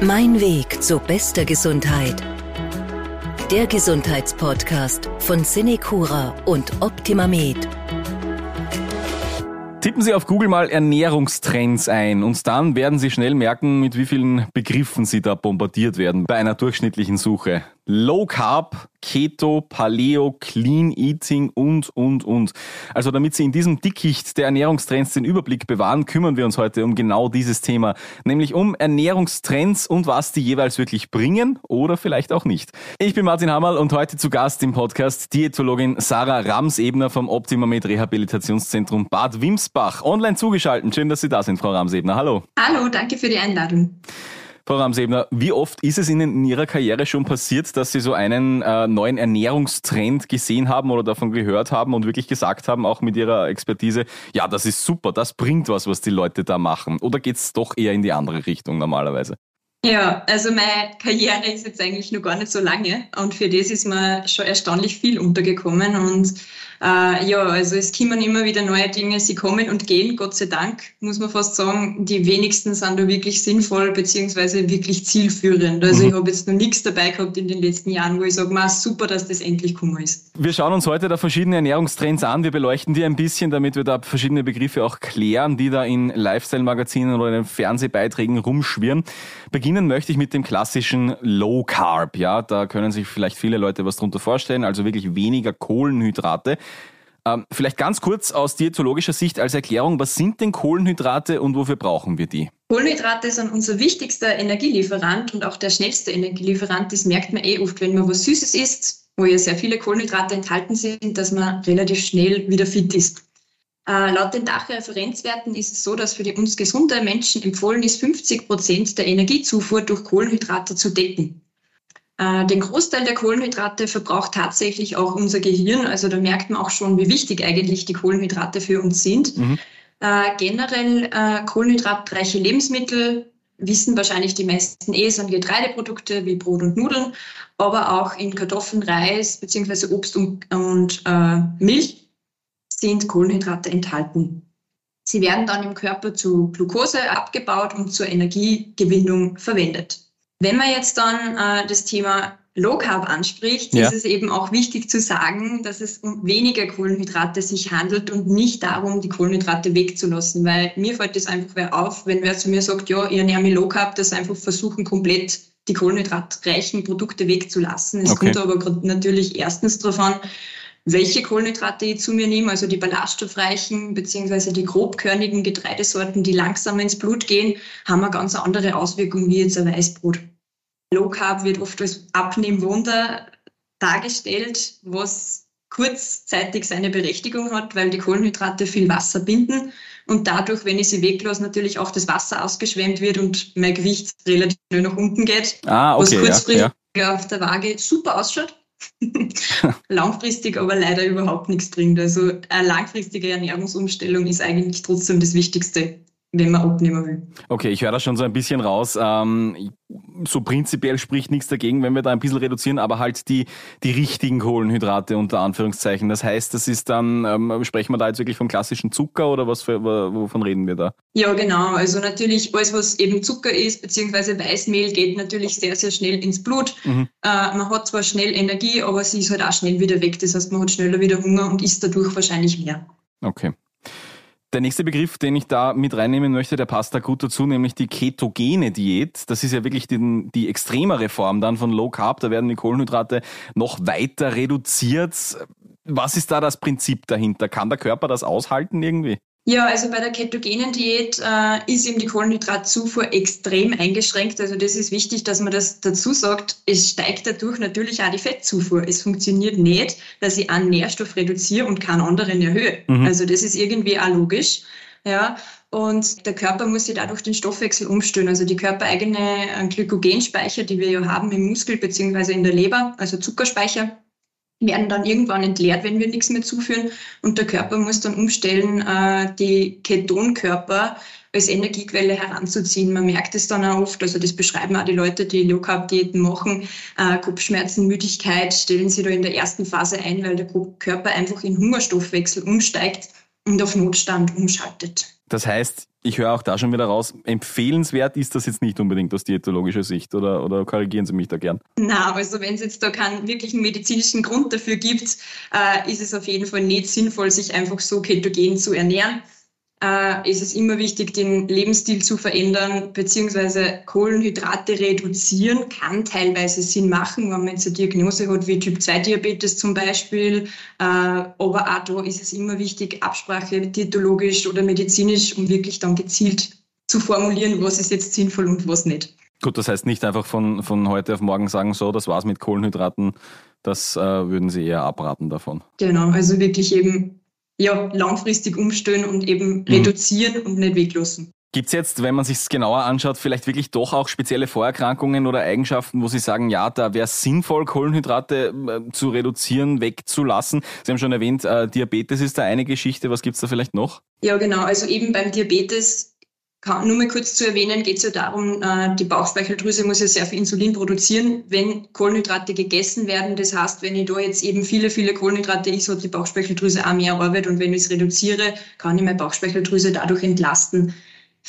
Mein Weg zu bester Gesundheit. Der Gesundheitspodcast von Cinecura und OptimaMed. Tippen Sie auf Google mal Ernährungstrends ein und dann werden Sie schnell merken, mit wie vielen Begriffen Sie da bombardiert werden bei einer durchschnittlichen Suche. Low Carb, Keto, Paleo, Clean Eating und, und, und. Also damit Sie in diesem Dickicht der Ernährungstrends den Überblick bewahren, kümmern wir uns heute um genau dieses Thema, nämlich um Ernährungstrends und was die jeweils wirklich bringen oder vielleicht auch nicht. Ich bin Martin Hammerl und heute zu Gast im Podcast Diätologin Sarah Ramsebner vom Optimamed Rehabilitationszentrum Bad Wimsbach. Online zugeschaltet. Schön, dass Sie da sind, Frau Ramsebner. Hallo. Hallo, danke für die Einladung. Frau Ramsebner, wie oft ist es Ihnen in Ihrer Karriere schon passiert, dass Sie so einen äh, neuen Ernährungstrend gesehen haben oder davon gehört haben und wirklich gesagt haben, auch mit Ihrer Expertise, ja, das ist super, das bringt was, was die Leute da machen? Oder geht es doch eher in die andere Richtung normalerweise? Ja, also meine Karriere ist jetzt eigentlich noch gar nicht so lange und für das ist mir schon erstaunlich viel untergekommen und äh, ja, also es kommen immer wieder neue Dinge, sie kommen und gehen, Gott sei Dank, muss man fast sagen. Die wenigsten sind da wirklich sinnvoll beziehungsweise wirklich zielführend. Also mhm. ich habe jetzt noch nichts dabei gehabt in den letzten Jahren, wo ich sage, super, dass das endlich gekommen ist. Wir schauen uns heute da verschiedene Ernährungstrends an, wir beleuchten die ein bisschen, damit wir da verschiedene Begriffe auch klären, die da in Lifestyle-Magazinen oder in den Fernsehbeiträgen rumschwirren. Beginnen möchte ich mit dem klassischen Low Carb. Ja, da können sich vielleicht viele Leute was drunter vorstellen, also wirklich weniger Kohlenhydrate. Ähm, vielleicht ganz kurz aus diätologischer Sicht als Erklärung, was sind denn Kohlenhydrate und wofür brauchen wir die? Kohlenhydrate sind unser wichtigster Energielieferant und auch der schnellste Energielieferant. Das merkt man eh oft, wenn man was Süßes isst, wo ja sehr viele Kohlenhydrate enthalten sind, dass man relativ schnell wieder fit ist. Äh, laut den Dachreferenzwerten ist es so, dass für die uns gesunde Menschen empfohlen ist, 50 Prozent der Energiezufuhr durch Kohlenhydrate zu decken. Äh, den Großteil der Kohlenhydrate verbraucht tatsächlich auch unser Gehirn. Also da merkt man auch schon, wie wichtig eigentlich die Kohlenhydrate für uns sind. Mhm. Äh, generell äh, kohlenhydratreiche Lebensmittel wissen wahrscheinlich die meisten eh, sind Getreideprodukte wie Brot und Nudeln, aber auch in Kartoffeln, Reis beziehungsweise Obst und, und äh, Milch sind Kohlenhydrate enthalten. Sie werden dann im Körper zu Glucose abgebaut und zur Energiegewinnung verwendet. Wenn man jetzt dann äh, das Thema Low Carb anspricht, ja. ist es eben auch wichtig zu sagen, dass es um weniger Kohlenhydrate sich handelt und nicht darum, die Kohlenhydrate wegzulassen. Weil mir fällt das einfach auf, wenn wer zu mir sagt, ja, ich ernähre mich Low Carb, dass einfach versuchen, komplett die kohlenhydratreichen Produkte wegzulassen. Es okay. kommt aber natürlich erstens darauf an, welche Kohlenhydrate ich zu mir nehme, also die ballaststoffreichen beziehungsweise die grobkörnigen Getreidesorten, die langsam ins Blut gehen, haben eine ganz andere Auswirkung wie jetzt ein Weißbrot. Low Carb wird oft als Abnehmwunder dargestellt, was kurzzeitig seine Berechtigung hat, weil die Kohlenhydrate viel Wasser binden und dadurch, wenn ich sie weglasse, natürlich auch das Wasser ausgeschwemmt wird und mein Gewicht relativ schnell nach unten geht, ah, okay, was kurzfristig ja, ja. auf der Waage super ausschaut. langfristig aber leider überhaupt nichts bringt. Also eine langfristige Ernährungsumstellung ist eigentlich trotzdem das Wichtigste wenn man abnehmen will. Okay, ich höre da schon so ein bisschen raus. Ähm, so prinzipiell spricht nichts dagegen, wenn wir da ein bisschen reduzieren, aber halt die, die richtigen Kohlenhydrate unter Anführungszeichen. Das heißt, das ist dann, ähm, sprechen wir da jetzt wirklich vom klassischen Zucker oder was für, wovon reden wir da? Ja, genau. Also natürlich alles, was eben Zucker ist, beziehungsweise Weißmehl, geht natürlich sehr, sehr schnell ins Blut. Mhm. Äh, man hat zwar schnell Energie, aber sie ist halt auch schnell wieder weg. Das heißt, man hat schneller wieder Hunger und isst dadurch wahrscheinlich mehr. Okay. Der nächste Begriff, den ich da mit reinnehmen möchte, der passt da gut dazu, nämlich die ketogene Diät. Das ist ja wirklich die, die extremere Form dann von Low Carb. Da werden die Kohlenhydrate noch weiter reduziert. Was ist da das Prinzip dahinter? Kann der Körper das aushalten irgendwie? Ja, also bei der ketogenen Diät äh, ist eben die Kohlenhydratzufuhr extrem eingeschränkt. Also das ist wichtig, dass man das dazu sagt. Es steigt dadurch natürlich auch die Fettzufuhr. Es funktioniert nicht, dass ich einen Nährstoff reduziere und keinen anderen erhöhe. Mhm. Also das ist irgendwie auch logisch. Ja, und der Körper muss sich dadurch den Stoffwechsel umstellen. Also die körpereigene äh, Glykogenspeicher, die wir ja haben im Muskel beziehungsweise in der Leber, also Zuckerspeicher, werden dann irgendwann entleert, wenn wir nichts mehr zuführen. Und der Körper muss dann umstellen, äh, die Ketonkörper als Energiequelle heranzuziehen. Man merkt es dann auch oft, also das beschreiben auch die Leute, die Low Carb Diäten machen, äh, Kopfschmerzen, Müdigkeit stellen sie da in der ersten Phase ein, weil der Körper einfach in Hungerstoffwechsel umsteigt und auf Notstand umschaltet. Das heißt, ich höre auch da schon wieder raus, empfehlenswert ist das jetzt nicht unbedingt aus diätologischer Sicht oder, oder korrigieren Sie mich da gern? Na, also wenn es jetzt da keinen wirklichen medizinischen Grund dafür gibt, äh, ist es auf jeden Fall nicht sinnvoll, sich einfach so ketogen zu ernähren äh, ist es immer wichtig, den Lebensstil zu verändern, beziehungsweise Kohlenhydrate reduzieren kann teilweise Sinn machen, wenn man jetzt eine Diagnose hat wie Typ-2-Diabetes zum Beispiel. Äh, aber auch da ist es immer wichtig, Absprache diätologisch oder medizinisch, um wirklich dann gezielt zu formulieren, was ist jetzt sinnvoll und was nicht. Gut, das heißt nicht einfach von, von heute auf morgen sagen, so, das war's mit Kohlenhydraten. Das äh, würden Sie eher abraten davon. Genau, also wirklich eben ja, langfristig umstellen und eben mhm. reduzieren und nicht weglassen. Gibt es jetzt, wenn man sich es genauer anschaut, vielleicht wirklich doch auch spezielle Vorerkrankungen oder Eigenschaften, wo Sie sagen, ja, da wäre es sinnvoll, Kohlenhydrate äh, zu reduzieren, wegzulassen? Sie haben schon erwähnt, äh, Diabetes ist da eine Geschichte. Was gibt es da vielleicht noch? Ja, genau. Also eben beim Diabetes nur mal kurz zu erwähnen, geht es ja darum, äh, die Bauchspeicheldrüse muss ja sehr viel Insulin produzieren, wenn Kohlenhydrate gegessen werden. Das heißt, wenn ich da jetzt eben viele, viele Kohlenhydrate esse, hat die Bauchspeicheldrüse auch mehr Arbeit und wenn ich es reduziere, kann ich meine Bauchspeicheldrüse dadurch entlasten.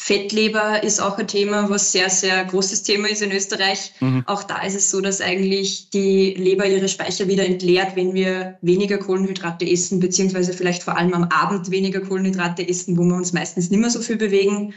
Fettleber ist auch ein Thema, was sehr, sehr großes Thema ist in Österreich. Mhm. Auch da ist es so, dass eigentlich die Leber ihre Speicher wieder entleert, wenn wir weniger Kohlenhydrate essen, beziehungsweise vielleicht vor allem am Abend weniger Kohlenhydrate essen, wo wir uns meistens nicht mehr so viel bewegen.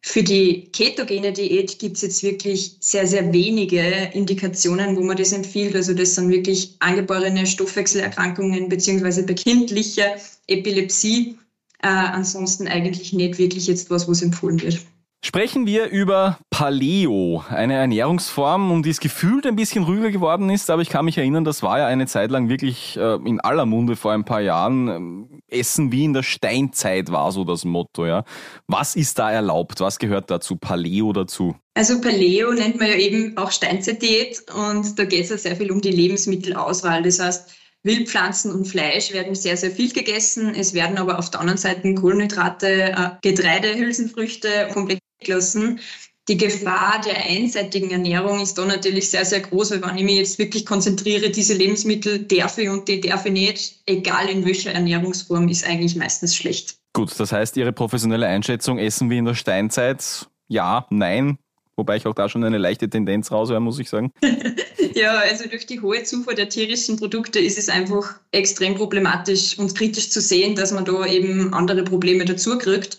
Für die ketogene Diät gibt es jetzt wirklich sehr, sehr wenige Indikationen, wo man das empfiehlt. Also das sind wirklich angeborene Stoffwechselerkrankungen beziehungsweise bei kindlicher Epilepsie. Äh, ansonsten eigentlich nicht wirklich jetzt was, was empfohlen wird. Sprechen wir über Paleo, eine Ernährungsform, um die es gefühlt ein bisschen ruhiger geworden ist, aber ich kann mich erinnern, das war ja eine Zeit lang wirklich äh, in aller Munde vor ein paar Jahren. Ähm, Essen wie in der Steinzeit war so das Motto, ja. Was ist da erlaubt? Was gehört dazu? Paleo dazu? Also Paleo nennt man ja eben auch Steinzeitdiät und da geht es ja sehr viel um die Lebensmittelauswahl. Das heißt, Wildpflanzen und Fleisch werden sehr, sehr viel gegessen. Es werden aber auf der anderen Seite Kohlenhydrate, äh, Getreide, Hülsenfrüchte komplett gelassen. Die Gefahr der einseitigen Ernährung ist da natürlich sehr, sehr groß, weil wenn ich mich jetzt wirklich konzentriere, diese Lebensmittel darf ich und die darf ich nicht, egal in welcher Ernährungsform, ist eigentlich meistens schlecht. Gut, das heißt, Ihre professionelle Einschätzung, essen wie in der Steinzeit? Ja, nein, Wobei ich auch da schon eine leichte Tendenz raushöre, muss ich sagen. ja, also durch die hohe Zufuhr der tierischen Produkte ist es einfach extrem problematisch und kritisch zu sehen, dass man da eben andere Probleme dazu kriegt.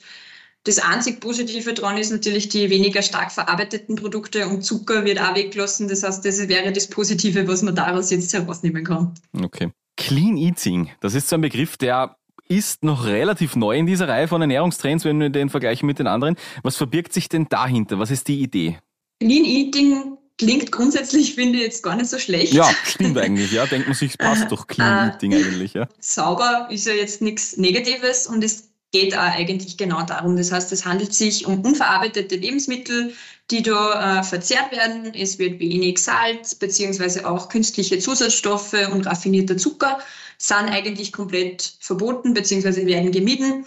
Das einzig Positive daran ist natürlich die weniger stark verarbeiteten Produkte und Zucker wird auch weggelassen. Das heißt, das wäre das Positive, was man daraus jetzt herausnehmen kann. Okay. Clean Eating, das ist so ein Begriff, der ist noch relativ neu in dieser Reihe von Ernährungstrends, wenn wir den vergleichen mit den anderen. Was verbirgt sich denn dahinter? Was ist die Idee? Clean Eating klingt grundsätzlich, finde ich, jetzt gar nicht so schlecht. Ja, stimmt eigentlich. Ja, denkt man sich, es passt doch Clean Eating eigentlich. Ja. Sauber ist ja jetzt nichts Negatives und es geht auch eigentlich genau darum. Das heißt, es handelt sich um unverarbeitete Lebensmittel, die da äh, verzehrt werden. Es wird wenig Salz beziehungsweise auch künstliche Zusatzstoffe und raffinierter Zucker sind eigentlich komplett verboten beziehungsweise werden gemieden.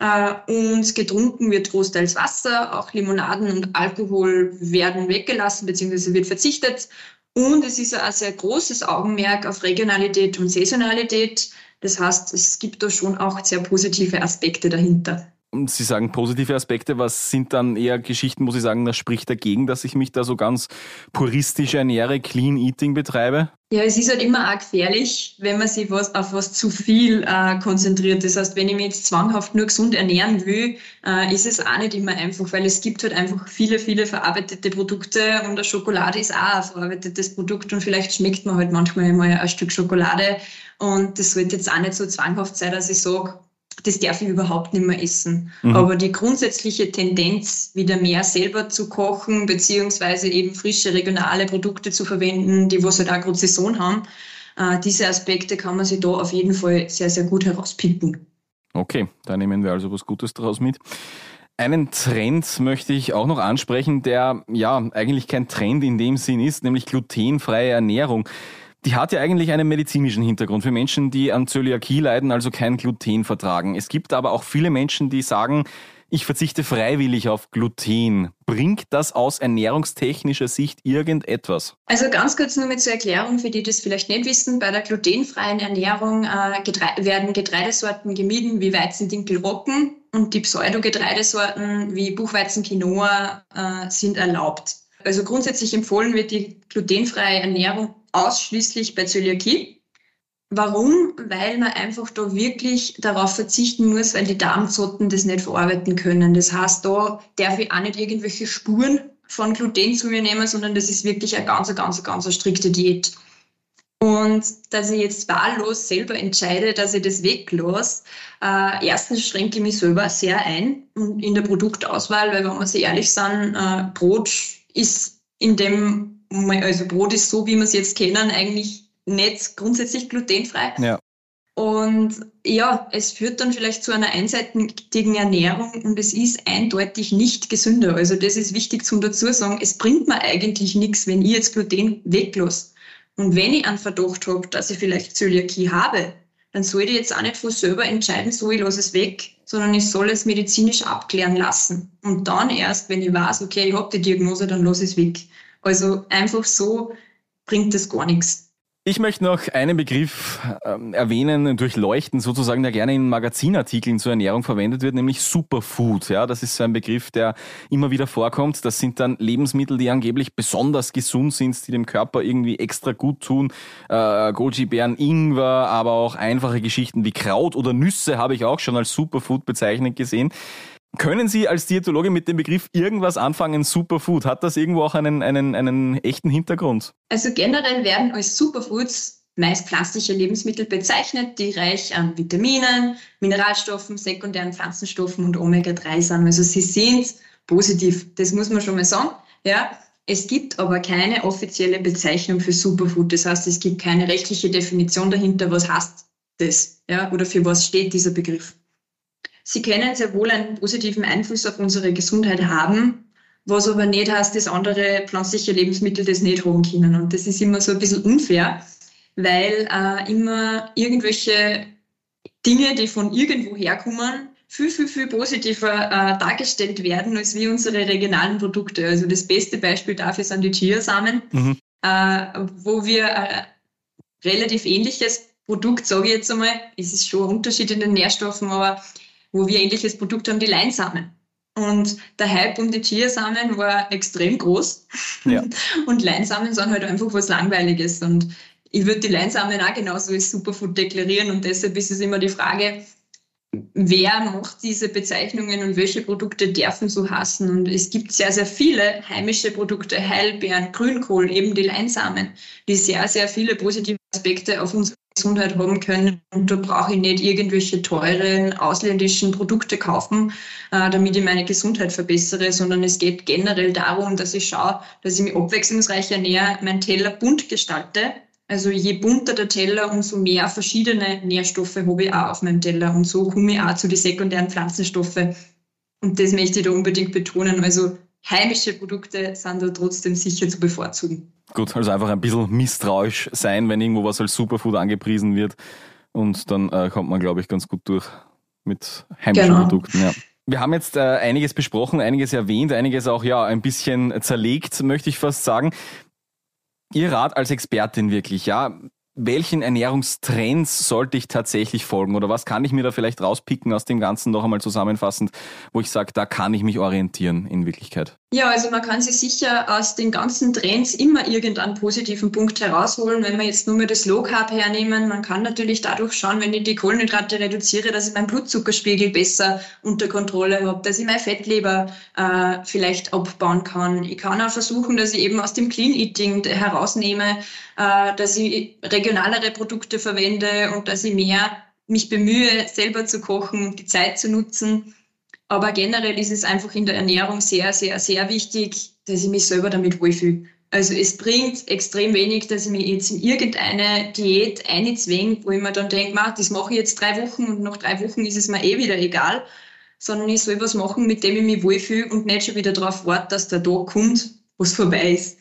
Äh, und getrunken wird großteils Wasser, auch Limonaden und Alkohol werden weggelassen beziehungsweise wird verzichtet. Und es ist ein sehr großes Augenmerk auf Regionalität und Saisonalität. Das heißt, es gibt da schon auch sehr positive Aspekte dahinter. Sie sagen positive Aspekte. Was sind dann eher Geschichten, wo Sie sagen, das spricht dagegen, dass ich mich da so ganz puristisch ernähre, Clean Eating betreibe? Ja, es ist halt immer auch gefährlich, wenn man sich was, auf was zu viel äh, konzentriert. Das heißt, wenn ich mich jetzt zwanghaft nur gesund ernähren will, äh, ist es auch nicht immer einfach, weil es gibt halt einfach viele, viele verarbeitete Produkte und der Schokolade ist auch ein verarbeitetes Produkt und vielleicht schmeckt man halt manchmal mal ein Stück Schokolade und das sollte jetzt auch nicht so zwanghaft sein, dass ich sage, das darf ich überhaupt nicht mehr essen. Mhm. Aber die grundsätzliche Tendenz, wieder mehr selber zu kochen, beziehungsweise eben frische regionale Produkte zu verwenden, die was halt auch gerade Saison haben, äh, diese Aspekte kann man sich da auf jeden Fall sehr, sehr gut herauspicken. Okay, da nehmen wir also was Gutes daraus mit. Einen Trend möchte ich auch noch ansprechen, der ja eigentlich kein Trend in dem Sinn ist, nämlich glutenfreie Ernährung die hat ja eigentlich einen medizinischen Hintergrund für Menschen, die an Zöliakie leiden, also kein Gluten vertragen. Es gibt aber auch viele Menschen, die sagen, ich verzichte freiwillig auf Gluten. Bringt das aus ernährungstechnischer Sicht irgendetwas? Also ganz kurz nur mit zur Erklärung, für die das vielleicht nicht wissen. Bei der glutenfreien Ernährung äh, Getre werden Getreidesorten gemieden wie Weizen, Dinkel, Roggen und die Pseudogetreidesorten wie Buchweizen, Quinoa äh, sind erlaubt. Also grundsätzlich empfohlen wird die glutenfreie Ernährung ausschließlich bei Zöliakie. Warum? Weil man einfach da wirklich darauf verzichten muss, weil die Darmzotten das nicht verarbeiten können. Das heißt, da darf ich auch nicht irgendwelche Spuren von Gluten zu mir nehmen, sondern das ist wirklich eine ganz, ganz, ganz strikte Diät. Und dass ich jetzt wahllos selber entscheide, dass ich das weglasse, äh, erstens schränke ich mich selber sehr ein in der Produktauswahl, weil wenn wir sehr ehrlich sind, äh, Brot ist in dem, also Brot ist so, wie wir es jetzt kennen, eigentlich nicht grundsätzlich glutenfrei. Ja. Und ja, es führt dann vielleicht zu einer einseitigen Ernährung und es ist eindeutig nicht gesünder. Also das ist wichtig zum dazu sagen. Es bringt mir eigentlich nichts, wenn ich jetzt Gluten weglasse. Und wenn ich einen Verdacht habe, dass ich vielleicht Zöliakie habe, dann soll ich jetzt auch nicht von selber entscheiden, so ich lasse es weg, sondern ich soll es medizinisch abklären lassen. Und dann erst, wenn ich weiß, okay, ich habe die Diagnose, dann lasse ich es weg. Also einfach so bringt das gar nichts. Ich möchte noch einen Begriff ähm, erwähnen, durchleuchten, sozusagen, der gerne in Magazinartikeln zur Ernährung verwendet wird, nämlich Superfood. Ja, das ist so ein Begriff, der immer wieder vorkommt. Das sind dann Lebensmittel, die angeblich besonders gesund sind, die dem Körper irgendwie extra gut tun. Äh, Goji-Beeren, Ingwer, aber auch einfache Geschichten wie Kraut oder Nüsse habe ich auch schon als Superfood bezeichnet gesehen. Können Sie als Diätologe mit dem Begriff irgendwas anfangen, Superfood? Hat das irgendwo auch einen, einen, einen echten Hintergrund? Also generell werden als Superfoods meist pflanzliche Lebensmittel bezeichnet, die reich an Vitaminen, Mineralstoffen, sekundären Pflanzenstoffen und Omega-3 sind. Also sie sind positiv, das muss man schon mal sagen. Ja, es gibt aber keine offizielle Bezeichnung für Superfood. Das heißt, es gibt keine rechtliche Definition dahinter, was heißt das, ja, oder für was steht dieser Begriff. Sie können sehr wohl einen positiven Einfluss auf unsere Gesundheit haben, was aber nicht heißt, dass andere pflanzliche Lebensmittel das nicht haben können. Und das ist immer so ein bisschen unfair, weil äh, immer irgendwelche Dinge, die von irgendwo herkommen, viel, viel, viel positiver äh, dargestellt werden als wie unsere regionalen Produkte. Also das beste Beispiel dafür sind die Chiasamen, mhm. äh, wo wir äh, relativ ähnliches Produkt, sage ich jetzt einmal, es ist schon ein Unterschied in den Nährstoffen, aber wo wir ähnliches Produkt haben, die Leinsamen. Und der Hype um die Chiasamen war extrem groß. Ja. Und Leinsamen sind halt einfach was Langweiliges. Und ich würde die Leinsamen auch genauso als Superfood deklarieren. Und deshalb ist es immer die Frage, wer macht diese Bezeichnungen und welche Produkte dürfen so hassen. Und es gibt sehr, sehr viele heimische Produkte, Heilbeeren, Grünkohl, eben die Leinsamen, die sehr, sehr viele positive Aspekte auf unsere Gesundheit haben können. Und da brauche ich nicht irgendwelche teuren ausländischen Produkte kaufen, äh, damit ich meine Gesundheit verbessere, sondern es geht generell darum, dass ich schaue, dass ich mich abwechslungsreich ernähre, meinen Teller bunt gestalte. Also je bunter der Teller, umso mehr verschiedene Nährstoffe habe ich auch auf meinem Teller. Und so komme ich auch zu den sekundären Pflanzenstoffen. Und das möchte ich da unbedingt betonen. Also heimische Produkte sind da trotzdem sicher zu bevorzugen. Gut, also einfach ein bisschen misstrauisch sein, wenn irgendwo was als Superfood angepriesen wird. Und dann äh, kommt man, glaube ich, ganz gut durch mit heimischen genau. Produkten. Ja. Wir haben jetzt äh, einiges besprochen, einiges erwähnt, einiges auch ja ein bisschen zerlegt, möchte ich fast sagen. Ihr Rat als Expertin wirklich, ja, welchen Ernährungstrends sollte ich tatsächlich folgen oder was kann ich mir da vielleicht rauspicken aus dem Ganzen noch einmal zusammenfassend, wo ich sage, da kann ich mich orientieren in Wirklichkeit? Ja, also man kann sich sicher aus den ganzen Trends immer irgendeinen positiven Punkt herausholen. Wenn wir jetzt nur mal das Low Carb hernehmen, man kann natürlich dadurch schauen, wenn ich die Kohlenhydrate reduziere, dass ich meinen Blutzuckerspiegel besser unter Kontrolle habe, dass ich meine Fettleber äh, vielleicht abbauen kann. Ich kann auch versuchen, dass ich eben aus dem Clean Eating herausnehme, äh, dass ich regionalere Produkte verwende und dass ich mehr mich bemühe, selber zu kochen, die Zeit zu nutzen aber generell ist es einfach in der Ernährung sehr, sehr, sehr wichtig, dass ich mich selber damit wohlfühle. Also es bringt extrem wenig, dass ich mich jetzt in irgendeine Diät einzwänge, wo ich mir dann denke, das mache ich jetzt drei Wochen und nach drei Wochen ist es mir eh wieder egal, sondern ich soll was machen, mit dem ich mich wohlfühle und nicht schon wieder darauf warte, dass der Tag kommt, wo es vorbei ist.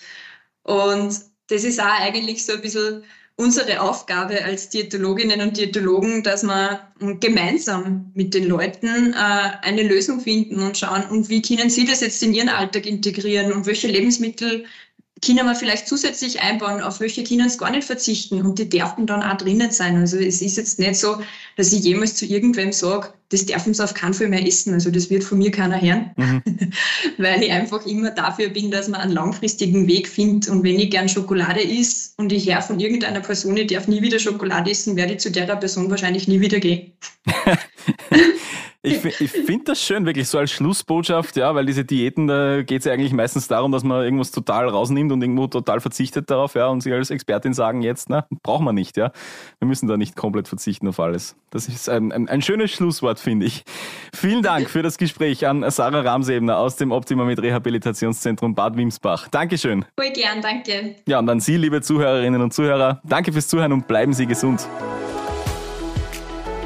Und das ist auch eigentlich so ein bisschen unsere Aufgabe als Diätologinnen und Diätologen, dass wir gemeinsam mit den Leuten äh, eine Lösung finden und schauen, und wie können sie das jetzt in ihren Alltag integrieren und welche Lebensmittel können wir vielleicht zusätzlich einbauen, auf welche können es gar nicht verzichten und die dürfen dann auch drinnen sein. Also es ist jetzt nicht so, dass ich jemals zu irgendwem sage, das dürfen sie auf keinen Fall mehr essen. Also das wird von mir keiner hören, mhm. weil ich einfach immer dafür bin, dass man einen langfristigen Weg findet. Und wenn ich gern Schokolade isst und ich höre von irgendeiner Person, ich darf nie wieder Schokolade essen, werde ich zu der Person wahrscheinlich nie wieder gehen. Ich, ich finde das schön, wirklich so als Schlussbotschaft, ja, weil diese Diäten, da geht es ja eigentlich meistens darum, dass man irgendwas total rausnimmt und irgendwo total verzichtet darauf, ja, und Sie als Expertin sagen jetzt, na, braucht man nicht, ja. Wir müssen da nicht komplett verzichten auf alles. Das ist ein, ein, ein schönes Schlusswort, finde ich. Vielen Dank für das Gespräch an Sarah Ramsebner aus dem Optima mit Rehabilitationszentrum Bad Wimsbach. Dankeschön. Voll gern, danke. Ja, und an Sie, liebe Zuhörerinnen und Zuhörer, danke fürs Zuhören und bleiben Sie gesund.